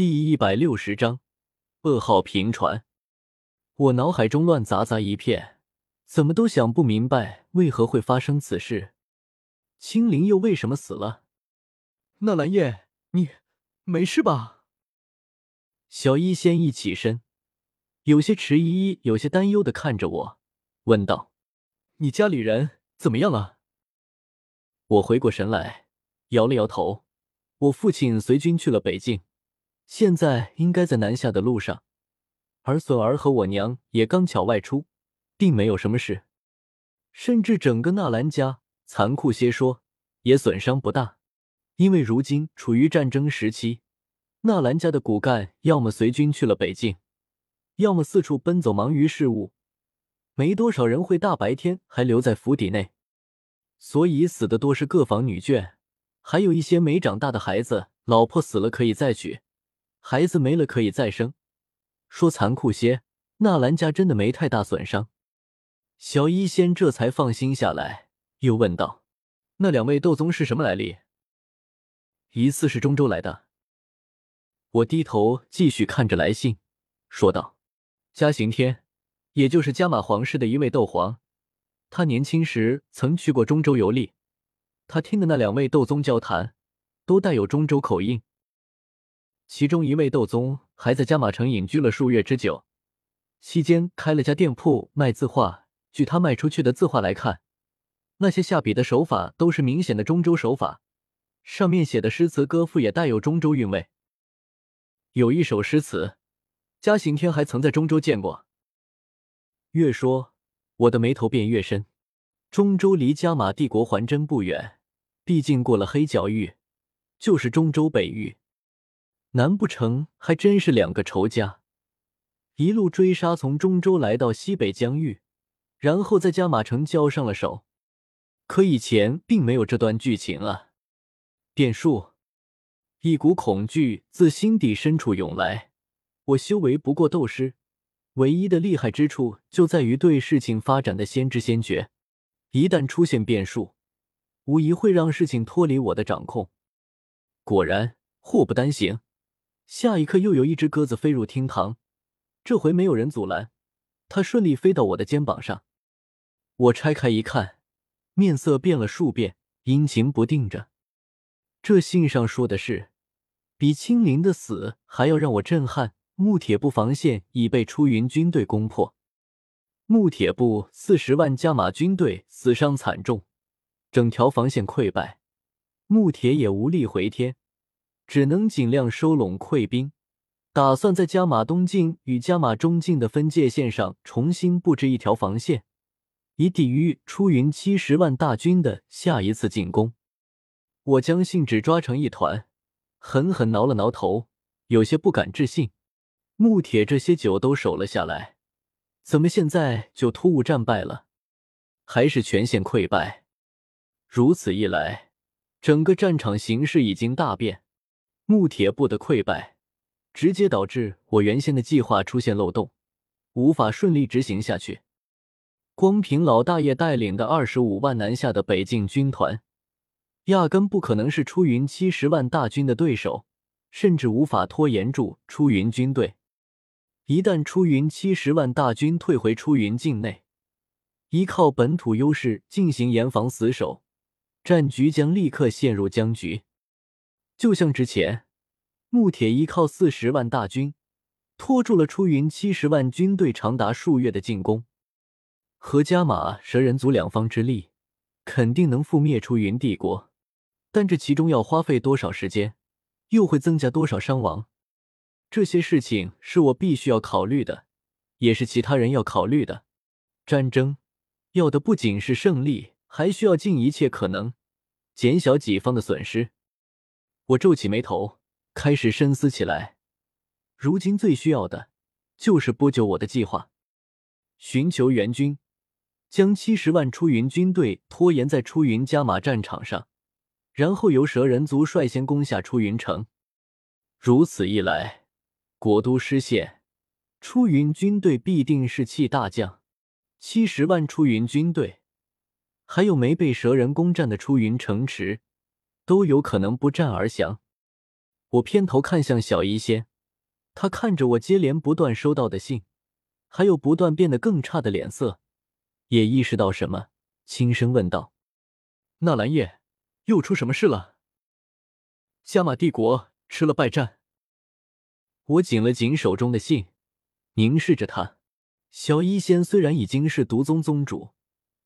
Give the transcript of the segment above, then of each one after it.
第一百六十章，噩耗频传。我脑海中乱杂杂一片，怎么都想不明白为何会发生此事。青灵又为什么死了？纳兰叶，你没事吧？小医仙一起身，有些迟疑，有些担忧的看着我，问道：“你家里人怎么样了？”我回过神来，摇了摇头。我父亲随军去了北境。现在应该在南下的路上，而笋儿和我娘也刚巧外出，并没有什么事，甚至整个纳兰家，残酷些说，也损伤不大，因为如今处于战争时期，纳兰家的骨干要么随军去了北境，要么四处奔走忙于事务，没多少人会大白天还留在府邸内，所以死的多是各房女眷，还有一些没长大的孩子，老婆死了可以再娶。孩子没了可以再生，说残酷些，纳兰家真的没太大损伤。小医仙这才放心下来，又问道：“那两位斗宗是什么来历？”疑似是中州来的。我低头继续看着来信，说道：“嘉刑天，也就是加马皇室的一位斗皇，他年轻时曾去过中州游历，他听的那两位斗宗交谈，都带有中州口音。”其中一位斗宗还在加马城隐居了数月之久，期间开了家店铺卖字画。据他卖出去的字画来看，那些下笔的手法都是明显的中州手法，上面写的诗词歌赋也带有中州韵味。有一首诗词，嘉刑天还曾在中州见过。越说，我的眉头便越深。中州离加马帝国还真不远，毕竟过了黑角域，就是中州北域。难不成还真是两个仇家，一路追杀，从中州来到西北疆域，然后在加马城交上了手？可以前并没有这段剧情啊！变数，一股恐惧自心底深处涌来。我修为不过斗师，唯一的厉害之处就在于对事情发展的先知先觉。一旦出现变数，无疑会让事情脱离我的掌控。果然，祸不单行。下一刻，又有一只鸽子飞入厅堂，这回没有人阻拦，它顺利飞到我的肩膀上。我拆开一看，面色变了数变，阴晴不定着。这信上说的是，比青灵的死还要让我震撼。木铁布防线已被出云军队攻破，木铁布四十万加马军队死伤惨重，整条防线溃败，木铁也无力回天。只能尽量收拢溃兵，打算在加马东境与加马中境的分界线上重新布置一条防线，以抵御出云七十万大军的下一次进攻。我将信纸抓成一团，狠狠挠了挠头，有些不敢置信。木铁这些酒都守了下来，怎么现在就突兀战败了？还是全线溃败？如此一来，整个战场形势已经大变。木铁部的溃败，直接导致我原先的计划出现漏洞，无法顺利执行下去。光凭老大爷带领的二十五万南下的北境军团，压根不可能是出云七十万大军的对手，甚至无法拖延住出云军队。一旦出云七十万大军退回出云境内，依靠本土优势进行严防死守，战局将立刻陷入僵局。就像之前，穆铁依靠四十万大军拖住了出云七十万军队长达数月的进攻，和加马蛇人族两方之力，肯定能覆灭出云帝国。但这其中要花费多少时间，又会增加多少伤亡？这些事情是我必须要考虑的，也是其他人要考虑的。战争要的不仅是胜利，还需要尽一切可能减小己方的损失。我皱起眉头，开始深思起来。如今最需要的，就是拨救我的计划，寻求援军，将七十万出云军队拖延在出云加马战场上，然后由蛇人族率先攻下出云城。如此一来，国都失陷，出云军队必定士气大降。七十万出云军队，还有没被蛇人攻占的出云城池。都有可能不战而降。我偏头看向小医仙，他看着我接连不断收到的信，还有不断变得更差的脸色，也意识到什么，轻声问道：“纳兰叶，又出什么事了？加玛帝国吃了败战。”我紧了紧手中的信，凝视着他。小医仙虽然已经是毒宗宗主，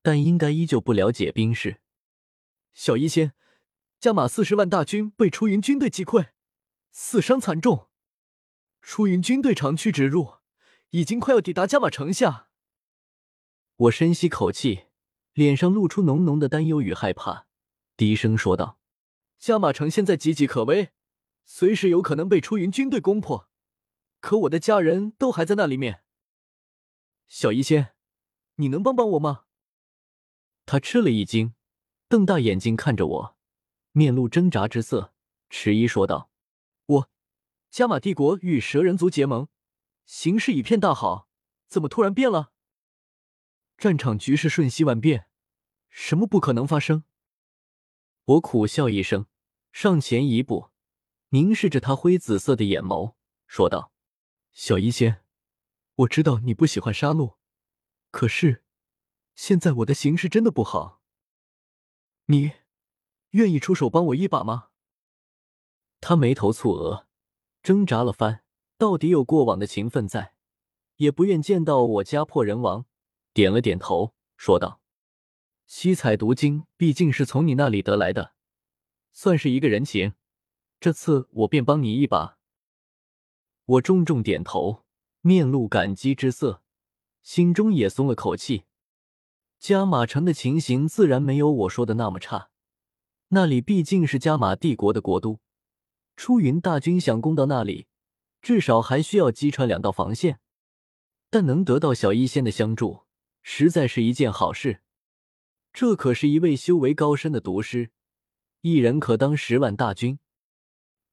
但应该依旧不了解兵事。小医仙，加玛四十万大军被出云军队击溃，死伤惨重。出云军队长驱直入，已经快要抵达加玛城下。我深吸口气，脸上露出浓浓的担忧与害怕，低声说道：“加马城现在岌岌可危，随时有可能被出云军队攻破。可我的家人都还在那里面。小医仙，你能帮帮我吗？”他吃了一惊。瞪大眼睛看着我，面露挣扎之色，迟疑说道：“我，加玛帝国与蛇人族结盟，形势一片大好，怎么突然变了？战场局势瞬息万变，什么不可能发生？”我苦笑一声，上前一步，凝视着他灰紫色的眼眸，说道：“小医仙，我知道你不喜欢杀戮，可是，现在我的形势真的不好。”你愿意出手帮我一把吗？他眉头蹙额，挣扎了番，到底有过往的情分在，也不愿见到我家破人亡，点了点头，说道：“七彩毒经毕竟是从你那里得来的，算是一个人情，这次我便帮你一把。”我重重点头，面露感激之色，心中也松了口气。加马城的情形自然没有我说的那么差，那里毕竟是加玛帝国的国都，出云大军想攻到那里，至少还需要击穿两道防线。但能得到小医仙的相助，实在是一件好事。这可是一位修为高深的毒师，一人可当十万大军。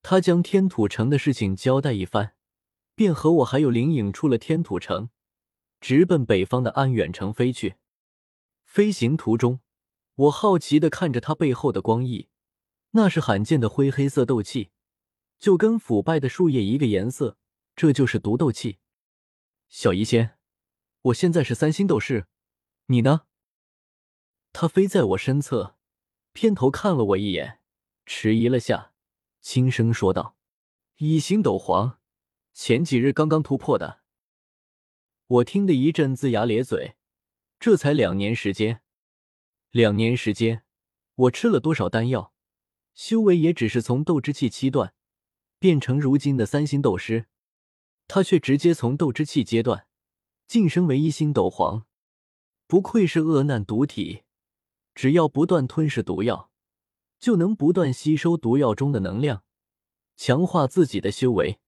他将天土城的事情交代一番，便和我还有灵影出了天土城，直奔北方的安远城飞去。飞行途中，我好奇的看着他背后的光翼，那是罕见的灰黑色斗气，就跟腐败的树叶一个颜色。这就是毒斗气。小医仙，我现在是三星斗士，你呢？他飞在我身侧，偏头看了我一眼，迟疑了下，轻声说道：“一星斗皇，前几日刚刚突破的。”我听得一阵龇牙咧嘴。这才两年时间，两年时间，我吃了多少丹药，修为也只是从斗之气七段变成如今的三星斗师，他却直接从斗之气阶段晋升为一星斗皇，不愧是恶难毒体，只要不断吞噬毒药，就能不断吸收毒药中的能量，强化自己的修为。